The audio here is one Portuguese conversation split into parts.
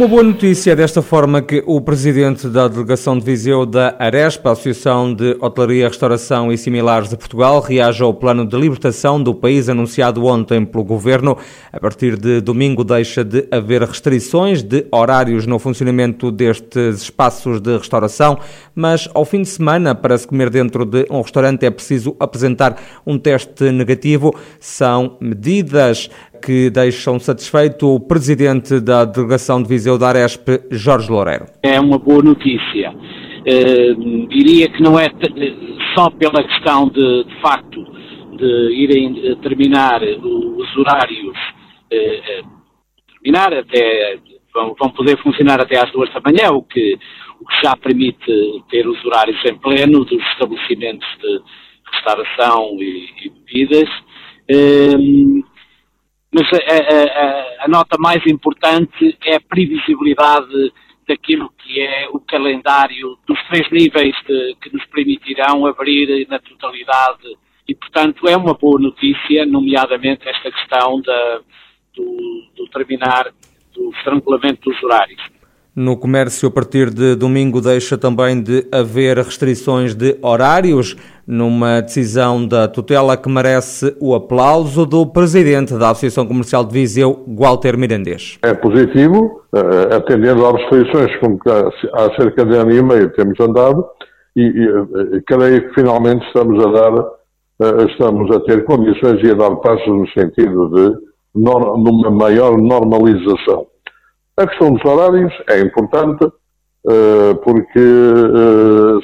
Uma boa notícia desta forma que o presidente da delegação de Viseu da Arespa, Associação de Hotelaria, Restauração e Similares de Portugal, reage ao plano de libertação do país anunciado ontem pelo governo. A partir de domingo deixa de haver restrições de horários no funcionamento destes espaços de restauração, mas ao fim de semana, para se comer dentro de um restaurante é preciso apresentar um teste negativo. São medidas que deixam satisfeito o presidente da delegação de Viseu da Aresp, Jorge Loureiro. É uma boa notícia. Uh, diria que não é só pela questão de, de facto de irem terminar os horários, uh, terminar até, vão, vão, poder funcionar até às duas da manhã, o que, o que já permite ter os horários em pleno dos estabelecimentos de restauração e, e bebidas. Mas a, a, a, nota mais importante é a previsibilidade daquilo que é o calendário dos três níveis de, que nos permitirão abrir na totalidade e, portanto, é uma boa notícia, nomeadamente esta questão da, do, do terminar do estrangulamento dos horários. No comércio, a partir de domingo, deixa também de haver restrições de horários, numa decisão da tutela que merece o aplauso do presidente da Associação Comercial de Viseu, Walter Mirandês. É positivo, eh, atendendo às restrições com que há cerca de ano e meio temos andado, e, e eh, creio que finalmente estamos a dar, eh, estamos a ter condições e a dar passos no sentido de numa maior normalização. A questão dos horários é importante, porque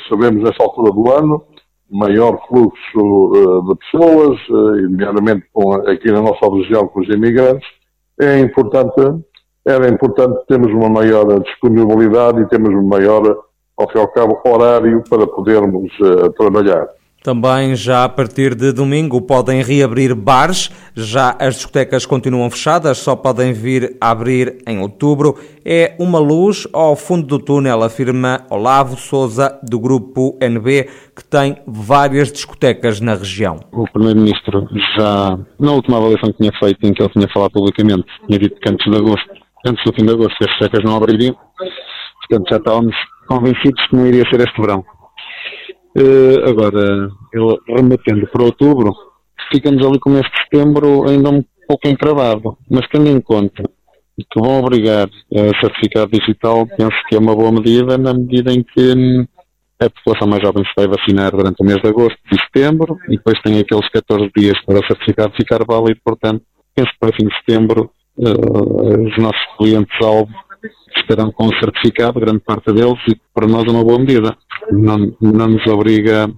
sabemos nesta altura do ano maior fluxo uh, de pessoas, nomeadamente com, aqui na nossa região com os imigrantes, é importante, era importante termos uma maior disponibilidade e termos um maior, ao fim e ao cabo, horário para podermos trabalhar. Também já a partir de domingo podem reabrir bares, já as discotecas continuam fechadas, só podem vir a abrir em outubro. É uma luz ao fundo do túnel, afirma Olavo Souza, do grupo NB, que tem várias discotecas na região. O Primeiro-Ministro já, na última avaliação que tinha feito, em que ele tinha falado publicamente, tinha dito que antes de agosto, antes do fim de agosto, as discotecas não abririam. Portanto, já estávamos convencidos que não iria ser este verão. Uh, agora, ele remetendo para outubro, ficamos ali com este setembro ainda um pouco encravado. Mas tendo em conta que vão obrigar a certificado digital, penso que é uma boa medida, na medida em que hum, a população mais jovem se vai vacinar durante o mês de agosto e setembro, e depois tem aqueles 14 dias para o certificado ficar válido, portanto, penso que para fim de setembro uh, os nossos clientes-alvo estarão com o certificado, grande parte deles, e para nós é uma boa medida. Não, não nos obriga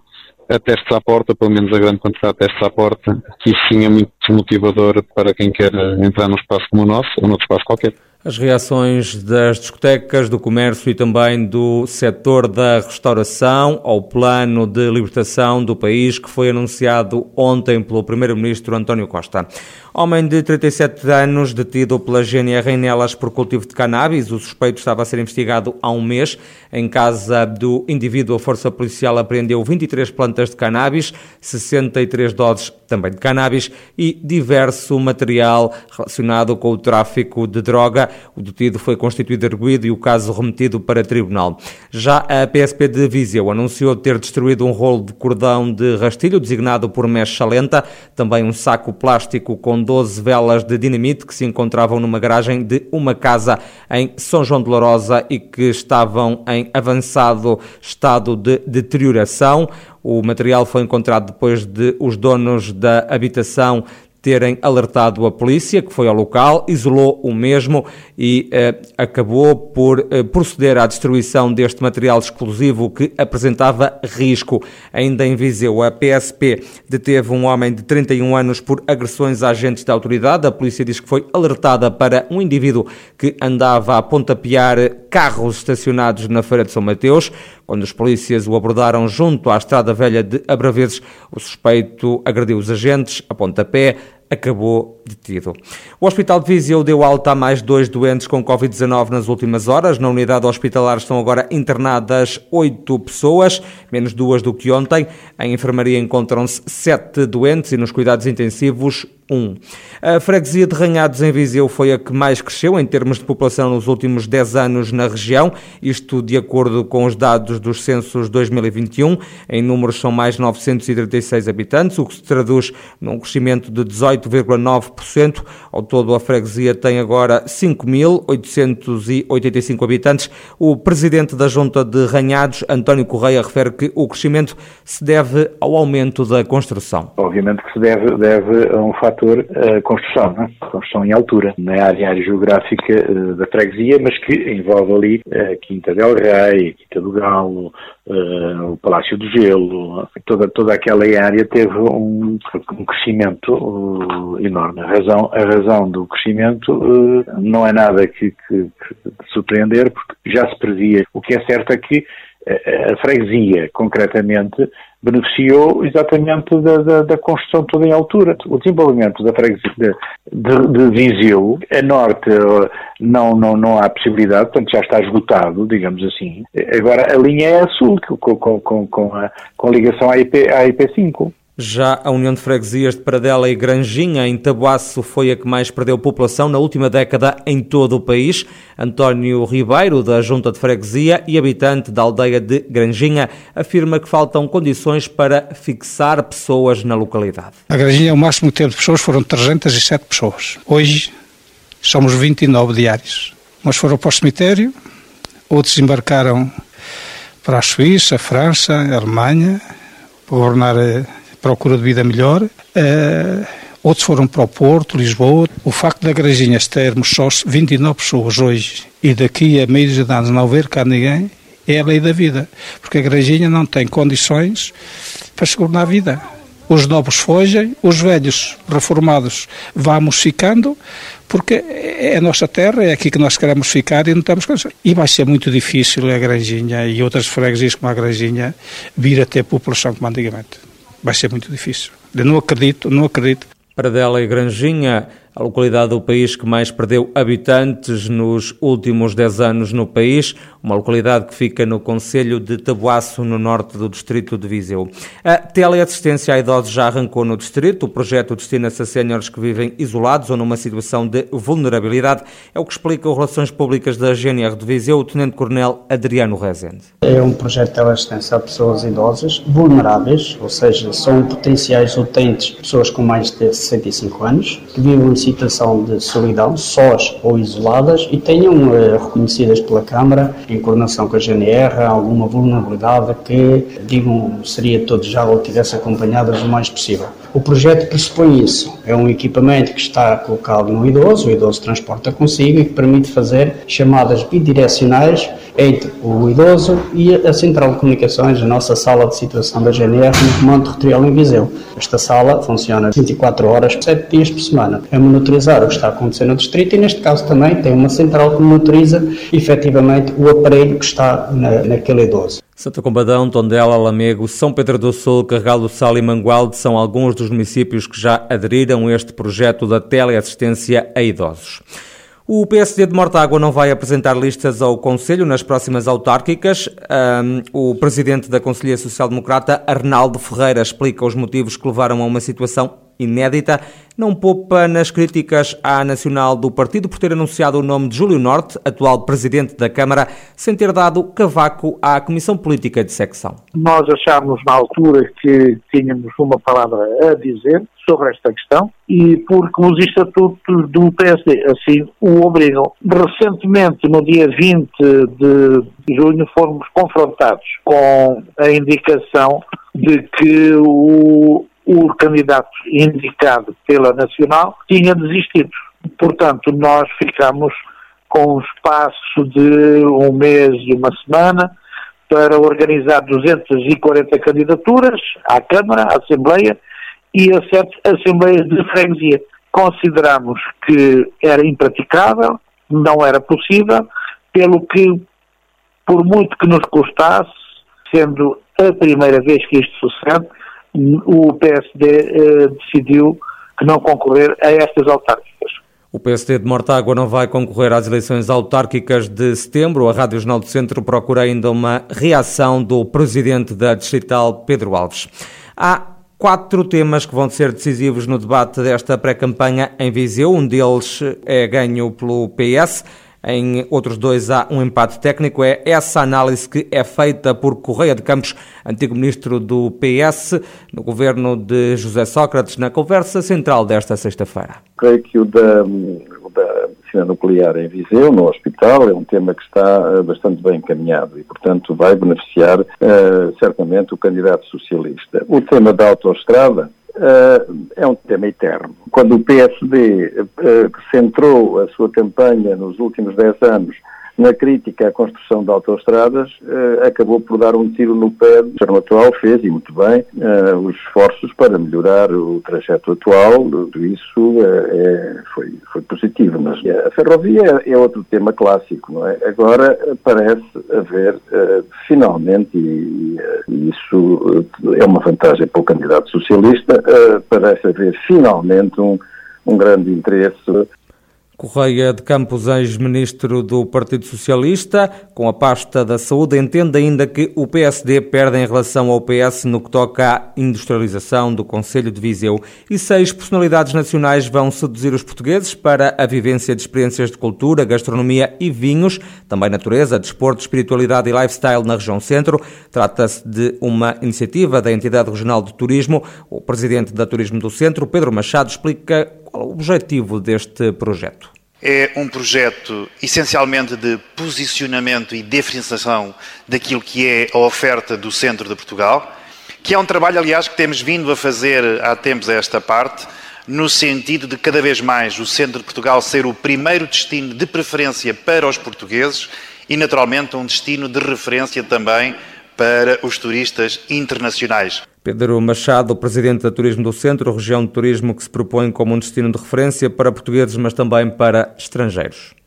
a testes à porta, pelo menos a grande quantidade de testes à porta, que isso sim é muito motivador para quem quer entrar num espaço como o nosso ou noutro espaço qualquer. As reações das discotecas, do comércio e também do setor da restauração ao plano de libertação do país que foi anunciado ontem pelo Primeiro-Ministro António Costa. Homem de 37 anos, detido pela GNR em Nelas por cultivo de cannabis. O suspeito estava a ser investigado há um mês. Em casa do indivíduo, a Força Policial apreendeu 23 plantas de cannabis, 63 doses também de cannabis e diverso material relacionado com o tráfico de droga. O detido foi constituído arguído e o caso remetido para tribunal. Já a PSP de Viseu anunciou ter destruído um rolo de cordão de rastilho designado por Mecha Lenta, também um saco plástico com 12 velas de dinamite que se encontravam numa garagem de uma casa em São João de Lourosa e que estavam em avançado estado de deterioração. O material foi encontrado depois de os donos da habitação terem alertado a polícia, que foi ao local, isolou o mesmo e eh, acabou por eh, proceder à destruição deste material explosivo que apresentava risco. Ainda em Viseu, a PSP deteve um homem de 31 anos por agressões a agentes da autoridade. A polícia diz que foi alertada para um indivíduo que andava a pontapear carros estacionados na Feira de São Mateus. Quando os polícias o abordaram junto à Estrada Velha de Abraveses, o suspeito agrediu os agentes a pontapé, acabou detido. O Hospital de Viseu deu alta a mais dois doentes com Covid-19 nas últimas horas. Na unidade hospitalar estão agora internadas oito pessoas, menos duas do que ontem. Em enfermaria encontram-se sete doentes e nos cuidados intensivos 1. A freguesia de Ranhados em Viseu foi a que mais cresceu em termos de população nos últimos 10 anos na região, isto de acordo com os dados dos censos 2021. Em números são mais 936 habitantes, o que se traduz num crescimento de 18,9%. Ao todo, a freguesia tem agora 5.885 habitantes. O presidente da Junta de Ranhados, António Correia, refere que o crescimento se deve ao aumento da construção. Obviamente que se deve, deve a um fator a construção, né? construção em altura, na área, área geográfica uh, da freguesia, mas que envolve ali a uh, Quinta del Rei, Quinta do Galo, o Palácio do Gelo, toda, toda aquela área teve um, um crescimento enorme. A razão, a razão do crescimento não é nada que, que, que surpreender, porque já se previa. O que é certo é que a freguesia, concretamente, beneficiou exatamente da, da, da, construção toda em altura. O desenvolvimento da freguesia de, de, de Viseu, a norte não, não, não há possibilidade, portanto já está esgotado, digamos assim. Agora a linha é a sul, com, com, com, com, a, com a ligação à, IP, à IP5. Já a União de Freguesias de Paradela e Granjinha, em Tabuaço, foi a que mais perdeu população na última década em todo o país. António Ribeiro, da Junta de Freguesia e habitante da aldeia de Granjinha, afirma que faltam condições para fixar pessoas na localidade. A Granjinha, o máximo tempo de pessoas foram 307 pessoas. Hoje somos 29 diários. Uns foram para o cemitério, outros embarcaram para a Suíça, a França, a Alemanha, para governar procura de vida melhor. Uh, outros foram para o Porto, Lisboa. O facto da Grajinhas termos só 29 pessoas hoje e daqui a meio de anos não haver cá ninguém, é a lei da vida. Porque a Grajinha não tem condições para segurar a vida. Os novos fogem, os velhos reformados vamos ficando, porque é a nossa terra, é aqui que nós queremos ficar e não temos condições. E vai ser muito difícil a Granjinha e outras freguesias como a Granjinha vir a ter população como antigamente vai ser muito difícil. Eu não acredito, não acredito. Paradela e Granjinha a localidade do país que mais perdeu habitantes nos últimos 10 anos no país, uma localidade que fica no Conselho de Tabuaço, no norte do distrito de Viseu. A teleassistência a idosos já arrancou no distrito. O projeto destina-se a séniores que vivem isolados ou numa situação de vulnerabilidade. É o que explica o Relações Públicas da GNR de Viseu, o Tenente-Coronel Adriano Rezende. É um projeto de teleassistência a pessoas idosas vulneráveis, ou seja, são potenciais utentes pessoas com mais de 65 anos, que vivem em situação de solidão, sós ou isoladas, e tenham eh, reconhecidas pela Câmara, em coordenação com a GNR, alguma vulnerabilidade que, digam, seria todo já ou tivesse acompanhadas o mais possível. O projeto pressupõe isso. É um equipamento que está colocado no idoso, o idoso transporta consigo e que permite fazer chamadas bidirecionais entre o idoso e a Central de Comunicações, a nossa sala de situação da GNR no Comando Territorial em Viseu. Esta sala funciona 24 horas, 7 dias por semana. É monitorizar o que está acontecendo no distrito e, neste caso, também tem uma central que monitoriza efetivamente o aparelho que está na, naquele idoso. Santa Combadão, Tondela, Lamego, São Pedro do Sul, Carregal do Sal e Mangualde são alguns dos municípios que já aderiram a este projeto da teleassistência a idosos. O PSD de Mortágua não vai apresentar listas ao Conselho nas próximas autárquicas. Um, o presidente da Conselhia Social Democrata, Arnaldo Ferreira, explica os motivos que levaram a uma situação inédita, não poupa nas críticas à nacional do partido por ter anunciado o nome de Júlio Norte, atual presidente da Câmara, sem ter dado cavaco à Comissão Política de Secção. Nós achámos na altura que tínhamos uma palavra a dizer sobre esta questão e porque os estatutos do PSD assim o obrigam. Recentemente, no dia 20 de junho, fomos confrontados com a indicação de que o o candidato indicado pela Nacional tinha desistido. Portanto, nós ficamos com um espaço de um mês e uma semana para organizar 240 candidaturas à Câmara, à Assembleia e a sete Assembleias de Freguesia. Consideramos que era impraticável, não era possível, pelo que, por muito que nos custasse, sendo a primeira vez que isto sucede, o PSD eh, decidiu que não concorrer a estas autárquicas. O PSD de Mortágua não vai concorrer às eleições autárquicas de setembro. A Rádio Jornal do Centro procura ainda uma reação do presidente da Distrital, Pedro Alves. Há quatro temas que vão ser decisivos no debate desta pré-campanha em Viseu. Um deles é ganho pelo PS. Em outros dois há um empate técnico. É essa análise que é feita por Correia de Campos, antigo ministro do PS, no governo de José Sócrates, na conversa central desta sexta-feira. Creio que o da, o da medicina nuclear em Viseu, no hospital, é um tema que está eh, bastante bem encaminhado e, portanto, vai beneficiar uh, certamente o candidato socialista. O tema da autoestrada, Uh, é um tema eterno. Quando o PSD uh, centrou a sua campanha nos últimos 10 anos na crítica à construção de autoestradas, eh, acabou por dar um tiro no pé. O governo atual fez, e muito bem, eh, os esforços para melhorar o trajeto atual. Tudo isso eh, é, foi, foi positivo. Mas a ferrovia é, outro tema clássico, não é? Agora parece haver, finalmente, e, e isso é uma vantagem para o candidato socialista, parece haver finalmente um, um grande interesse Correia de Campos, ex-ministro do Partido Socialista, com a pasta da saúde, entende ainda que o PSD perde em relação ao PS no que toca à industrialização do Conselho de Viseu. E seis personalidades nacionais vão seduzir os portugueses para a vivência de experiências de cultura, gastronomia e vinhos, também natureza, desporto, espiritualidade e lifestyle na região centro. Trata-se de uma iniciativa da entidade regional de turismo. O presidente da Turismo do Centro, Pedro Machado, explica qual o objetivo deste projeto? É um projeto essencialmente de posicionamento e diferenciação daquilo que é a oferta do centro de Portugal, que é um trabalho, aliás, que temos vindo a fazer há tempos a esta parte, no sentido de cada vez mais o centro de Portugal ser o primeiro destino de preferência para os portugueses e, naturalmente, um destino de referência também para os turistas internacionais. Pedro Machado, presidente da Turismo do Centro, região de turismo que se propõe como um destino de referência para portugueses, mas também para estrangeiros.